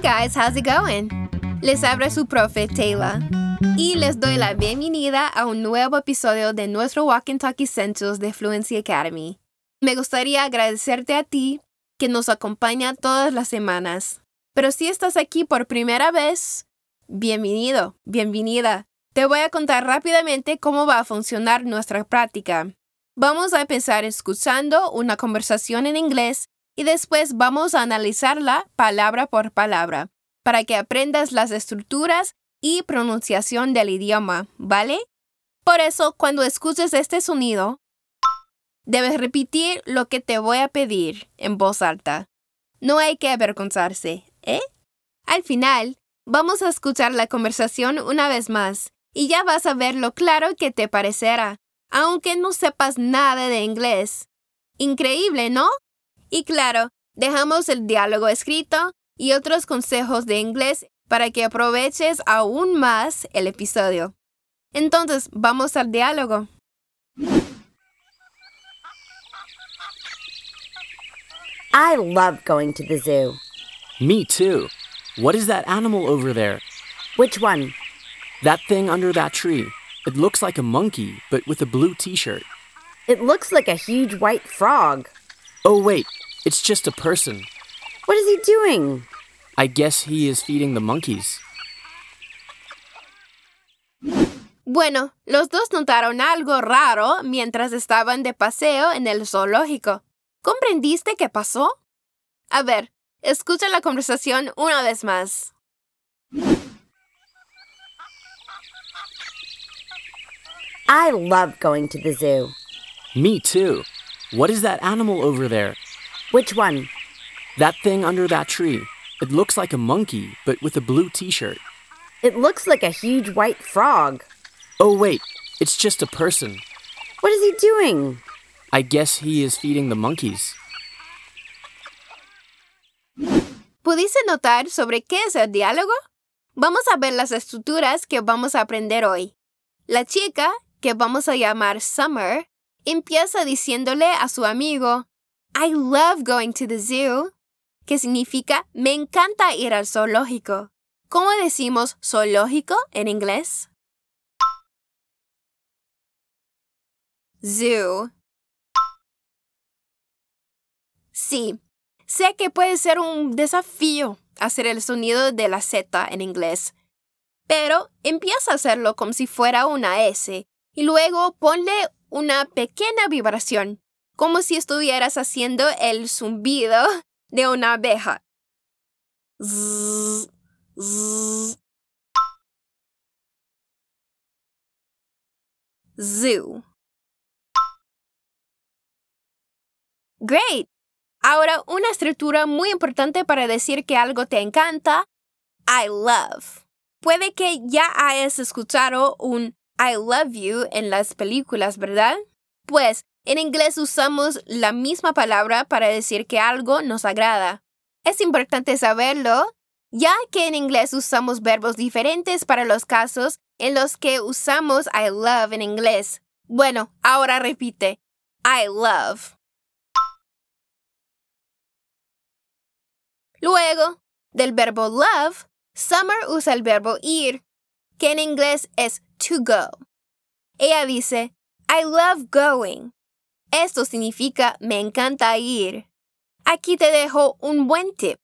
Hey guys, how's it going? Les habla su profe Taylor y les doy la bienvenida a un nuevo episodio de nuestro Walk and Talk Essentials de Fluency Academy. Me gustaría agradecerte a ti que nos acompaña todas las semanas. Pero si estás aquí por primera vez, bienvenido, bienvenida. Te voy a contar rápidamente cómo va a funcionar nuestra práctica. Vamos a empezar escuchando una conversación en inglés y después vamos a analizarla palabra por palabra para que aprendas las estructuras y pronunciación del idioma, ¿vale? Por eso, cuando escuches este sonido, debes repetir lo que te voy a pedir en voz alta. No hay que avergonzarse, ¿eh? Al final, vamos a escuchar la conversación una vez más y ya vas a ver lo claro que te parecerá, aunque no sepas nada de inglés. Increíble, ¿no? Y claro, dejamos el diálogo escrito y otros consejos de inglés para que aproveches aún más el episodio. Entonces, vamos al diálogo. I love going to the zoo. Me too. What is that animal over there? Which one? That thing under that tree. It looks like a monkey, but with a blue t shirt. It looks like a huge white frog. Oh, wait, it's just a person. What is he doing? I guess he is feeding the monkeys. Bueno, los dos notaron algo raro mientras estaban de paseo en el zoológico. ¿Comprendiste qué pasó? A ver, escucha la conversación una vez más. I love going to the zoo. Me too. What is that animal over there? Which one? That thing under that tree. It looks like a monkey, but with a blue t shirt. It looks like a huge white frog. Oh, wait, it's just a person. What is he doing? I guess he is feeding the monkeys. ¿Pudiste notar sobre qué es el diálogo? Vamos a ver las estructuras que vamos a aprender hoy. La chica, que vamos a llamar Summer, empieza diciéndole a su amigo, I love going to the zoo, que significa me encanta ir al zoológico. ¿Cómo decimos zoológico en inglés? Zoo. Sí, sé que puede ser un desafío hacer el sonido de la Z en inglés, pero empieza a hacerlo como si fuera una S y luego ponle una pequeña vibración, como si estuvieras haciendo el zumbido de una abeja. Zoo. Great. Ahora, una estructura muy importante para decir que algo te encanta, I love. Puede que ya hayas escuchado un I love you en las películas, ¿verdad? Pues en inglés usamos la misma palabra para decir que algo nos agrada. Es importante saberlo, ya que en inglés usamos verbos diferentes para los casos en los que usamos I love en inglés. Bueno, ahora repite, I love. Luego, del verbo love, Summer usa el verbo ir, que en inglés es to go. Ella dice, I love going. Esto significa me encanta ir. Aquí te dejo un buen tip.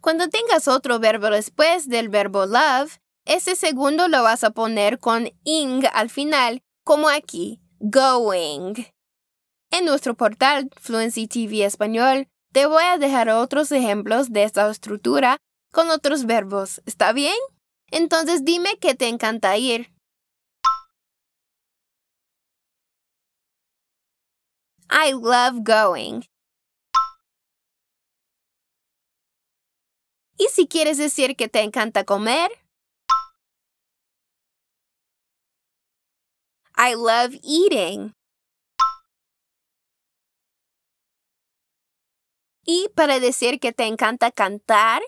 Cuando tengas otro verbo después del verbo love, ese segundo lo vas a poner con ing al final, como aquí, going. En nuestro portal Fluency TV Español, te voy a dejar otros ejemplos de esta estructura con otros verbos. ¿Está bien? Entonces dime que te encanta ir. I love going. ¿Y si quieres decir que te encanta comer? I love eating. Y para decir que te encanta cantar,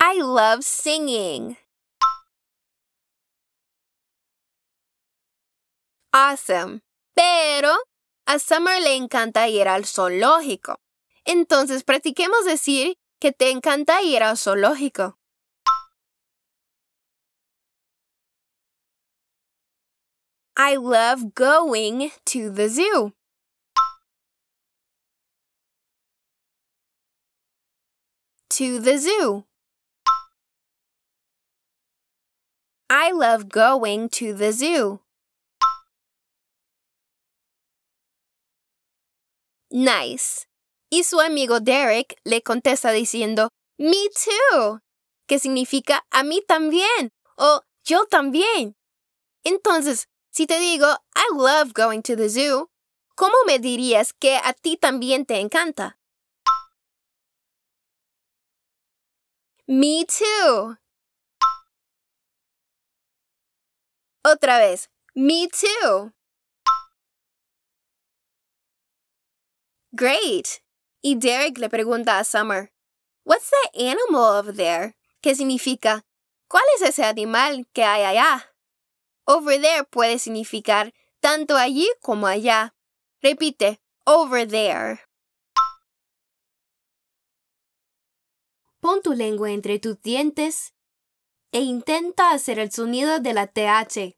I love singing. Awesome. Pero a Summer le encanta ir al zoológico. Entonces practiquemos decir que te encanta ir al zoológico. I love going to the zoo. To the zoo. I love going to the zoo. Nice. Y su amigo Derek le contesta diciendo, Me too, que significa a mí también o yo también. Entonces, si te digo, I love going to the zoo, ¿cómo me dirías que a ti también te encanta? Me too. Otra vez, me too. Great. Y Derek le pregunta a Summer, What's that animal over there? ¿Qué significa? ¿Cuál es ese animal que hay allá? Over there puede significar tanto allí como allá. Repite, over there. Pon tu lengua entre tus dientes e intenta hacer el sonido de la TH.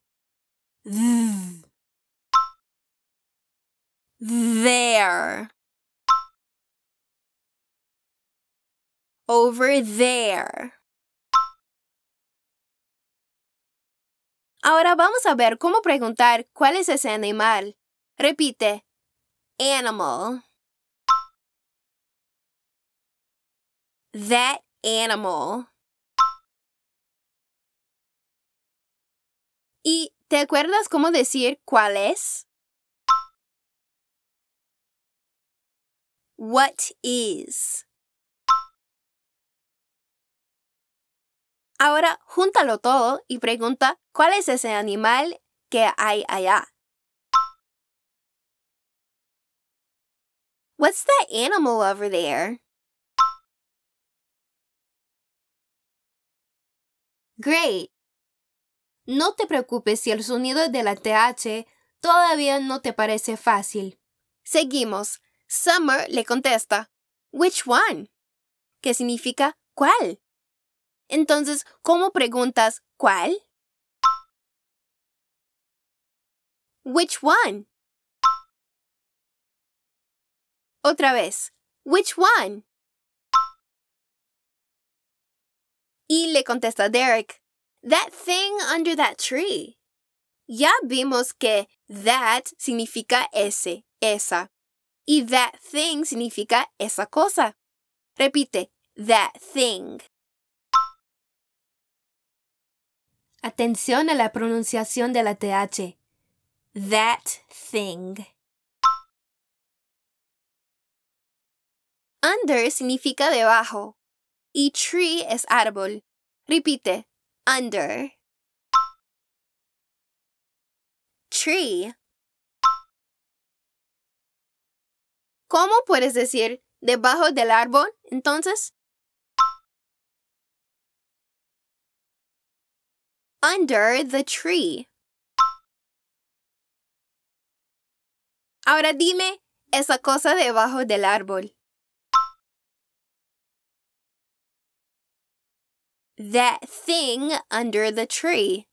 There. Over there. Ahora vamos a ver cómo preguntar cuál es ese animal. Repite. Animal. That animal. ¿Y te acuerdas cómo decir cuál es? What is? Ahora júntalo todo y pregunta cuál es ese animal que hay allá. What's that animal over there? Great. No te preocupes si el sonido de la TH todavía no te parece fácil. Seguimos. Summer le contesta, Which one? ¿Qué significa cuál? Entonces, ¿cómo preguntas cuál? Which one? Otra vez. Which one? Y le contesta Derek, That thing under that tree. Ya vimos que that significa ese, esa. Y that thing significa esa cosa. Repite, that thing. Atención a la pronunciación de la TH. That thing. Under significa debajo y tree es árbol. Repite, under. Tree. ¿Cómo puedes decir debajo del árbol entonces? Under the tree. Ahora dime esa cosa debajo del árbol. That thing under the tree.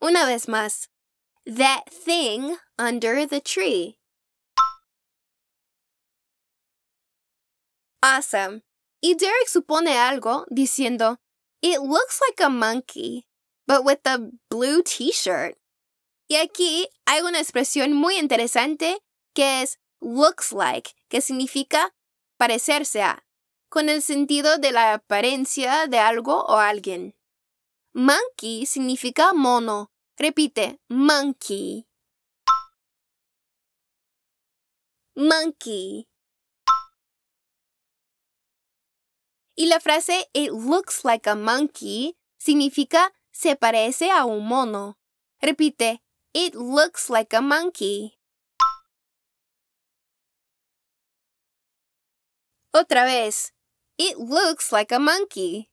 Una vez más. That thing under the tree. Awesome. Y Derek supone algo diciendo, It looks like a monkey, but with a blue t-shirt. Y aquí hay una expresión muy interesante que es looks like, que significa parecerse a, con el sentido de la apariencia de algo o alguien. Monkey significa mono. Repite, monkey. Monkey. Y la frase It looks like a monkey significa se parece a un mono. Repite, It looks like a monkey. Otra vez, It looks like a monkey.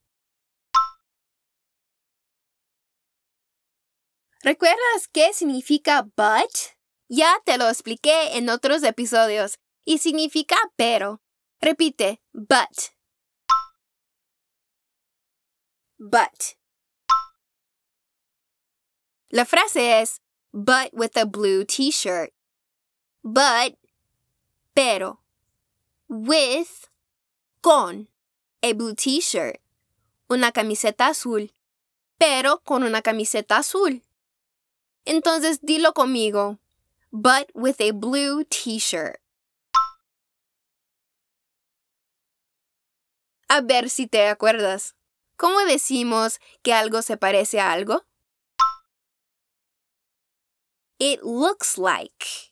¿Recuerdas qué significa but Ya te lo expliqué en otros episodios y significa pero. Repite, but. But. La frase es but with a blue t-shirt. But, pero. With, con, a blue t-shirt. Una camiseta azul. Pero con una camiseta azul. Entonces dilo conmigo. But with a blue t-shirt. A ver si te acuerdas. ¿Cómo decimos que algo se parece a algo? It looks like.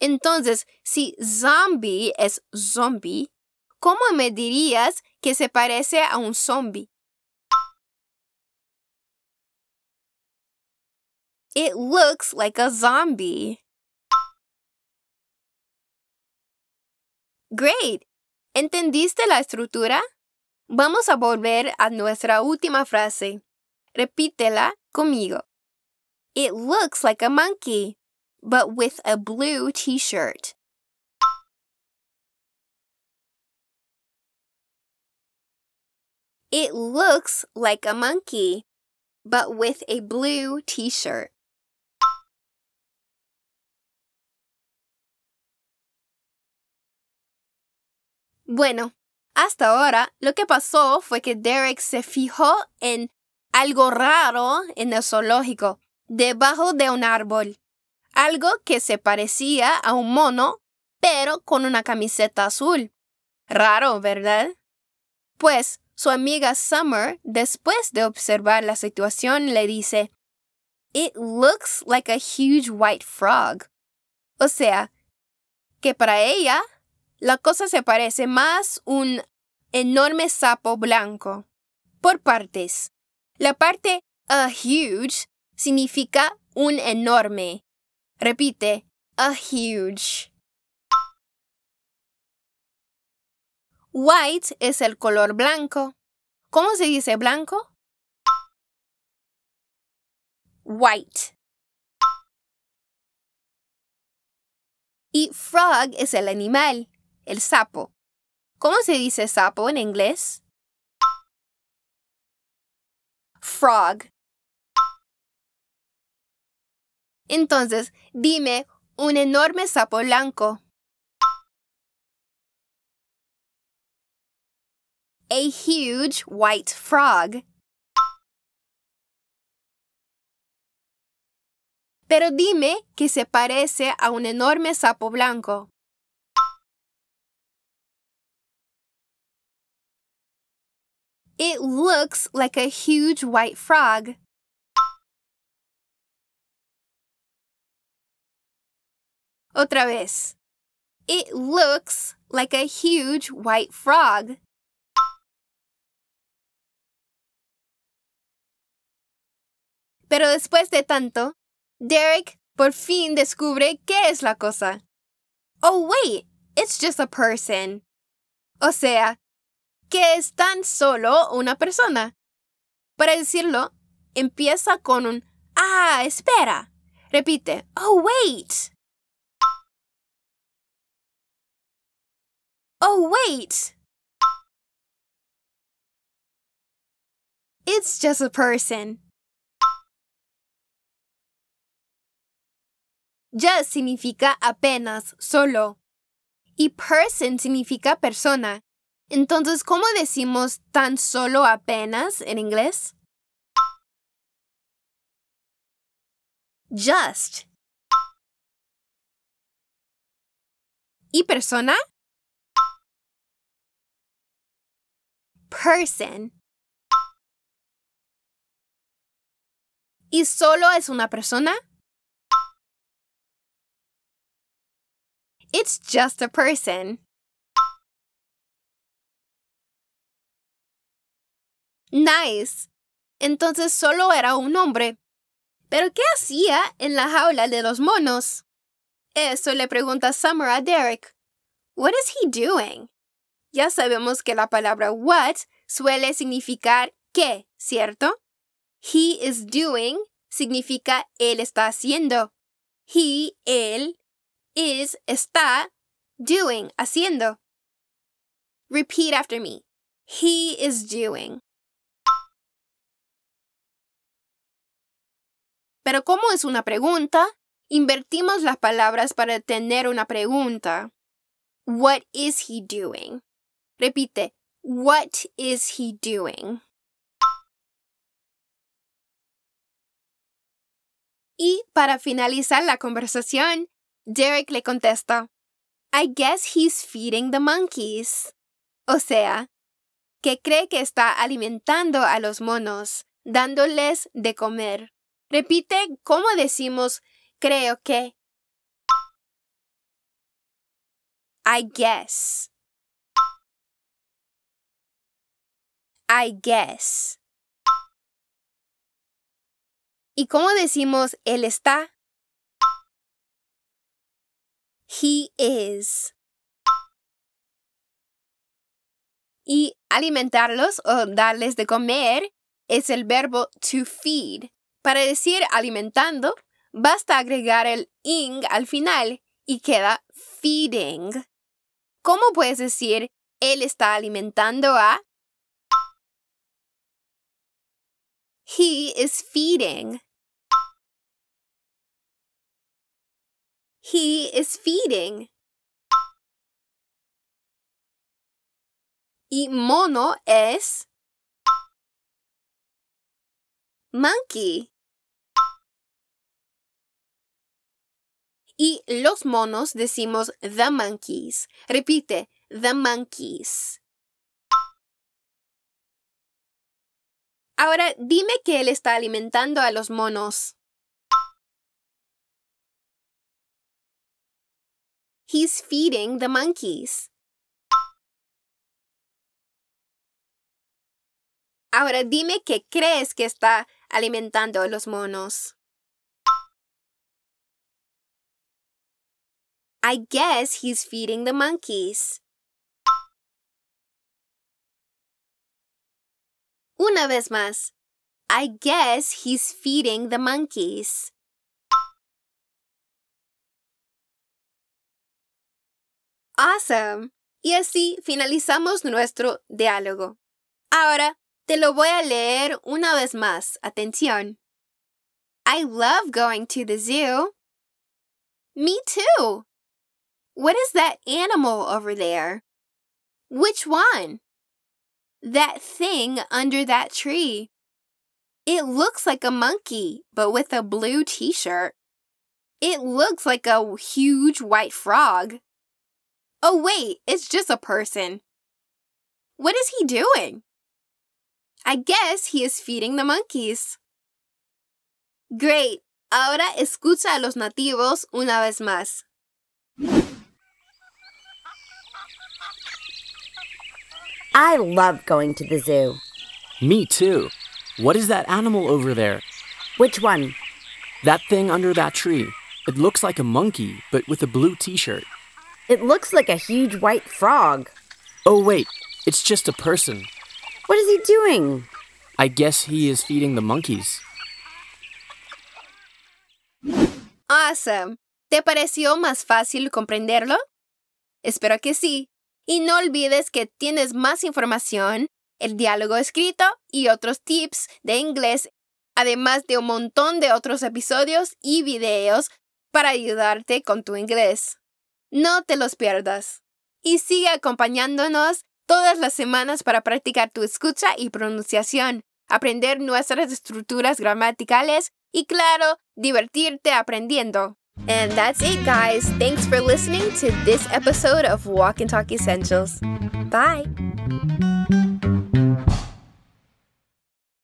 Entonces, si zombie es zombie, ¿cómo me dirías que se parece a un zombie? It looks like a zombie. Great. ¿Entendiste la estructura? Vamos a volver a nuestra última frase. Repítela conmigo. It looks like a monkey, but with a blue t-shirt. It looks like a monkey, but with a blue t-shirt. Bueno, hasta ahora lo que pasó fue que Derek se fijó en algo raro en el zoológico, debajo de un árbol. Algo que se parecía a un mono, pero con una camiseta azul. Raro, ¿verdad? Pues su amiga Summer, después de observar la situación, le dice, It looks like a huge white frog. O sea, que para ella la cosa se parece más un enorme sapo blanco. Por partes. La parte a huge significa un enorme. Repite, a huge. White es el color blanco. ¿Cómo se dice blanco? White. Y frog es el animal el sapo. ¿Cómo se dice sapo en inglés? Frog. Entonces, dime un enorme sapo blanco. A huge white frog. Pero dime que se parece a un enorme sapo blanco. It looks like a huge white frog. Otra vez. It looks like a huge white frog. Pero después de tanto, Derek por fin descubre qué es la cosa. Oh, wait, it's just a person. O sea, que es tan solo una persona. Para decirlo, empieza con un Ah, espera. Repite, Oh, wait. Oh, wait. It's just a person. Just significa apenas, solo. Y person significa persona. Entonces, ¿cómo decimos tan solo apenas en inglés? Just. ¿Y persona? Person. ¿Y solo es una persona? It's just a person. Nice. Entonces solo era un hombre. ¿Pero qué hacía en la jaula de los monos? Eso le pregunta Summer a Derek. What is he doing? Ya sabemos que la palabra what suele significar qué, ¿cierto? He is doing significa él está haciendo. He, él, is, está, doing, haciendo. Repeat after me. He is doing. Pero como es una pregunta, invertimos las palabras para tener una pregunta. What is he doing? Repite. What is he doing? Y para finalizar la conversación, Derek le contesta, I guess he's feeding the monkeys. O sea, que cree que está alimentando a los monos, dándoles de comer. Repite cómo decimos creo que. I guess. I guess. ¿Y cómo decimos él está? He is. Y alimentarlos o darles de comer es el verbo to feed. Para decir alimentando, basta agregar el ing al final y queda feeding. ¿Cómo puedes decir él está alimentando a? He is feeding. He is feeding. Y mono es monkey. Y los monos decimos the monkeys. Repite, the monkeys. Ahora dime que él está alimentando a los monos. He's feeding the monkeys. Ahora dime que crees que está alimentando a los monos. I guess he's feeding the monkeys. Una vez más. I guess he's feeding the monkeys. Awesome. Y así finalizamos nuestro diálogo. Ahora te lo voy a leer una vez más. Atención. I love going to the zoo. Me too. What is that animal over there? Which one? That thing under that tree. It looks like a monkey, but with a blue t shirt. It looks like a huge white frog. Oh, wait, it's just a person. What is he doing? I guess he is feeding the monkeys. Great. Ahora escucha a los nativos una vez más. I love going to the zoo. Me too. What is that animal over there? Which one? That thing under that tree. It looks like a monkey, but with a blue t shirt. It looks like a huge white frog. Oh, wait, it's just a person. What is he doing? I guess he is feeding the monkeys. Awesome. ¿Te pareció más fácil comprenderlo? Espero que sí. Y no olvides que tienes más información, el diálogo escrito y otros tips de inglés, además de un montón de otros episodios y videos para ayudarte con tu inglés. No te los pierdas. Y sigue acompañándonos todas las semanas para practicar tu escucha y pronunciación, aprender nuestras estructuras gramaticales y, claro, divertirte aprendiendo. And that's it, guys. Thanks for listening to this episode of Walk and Talk Essentials. Bye.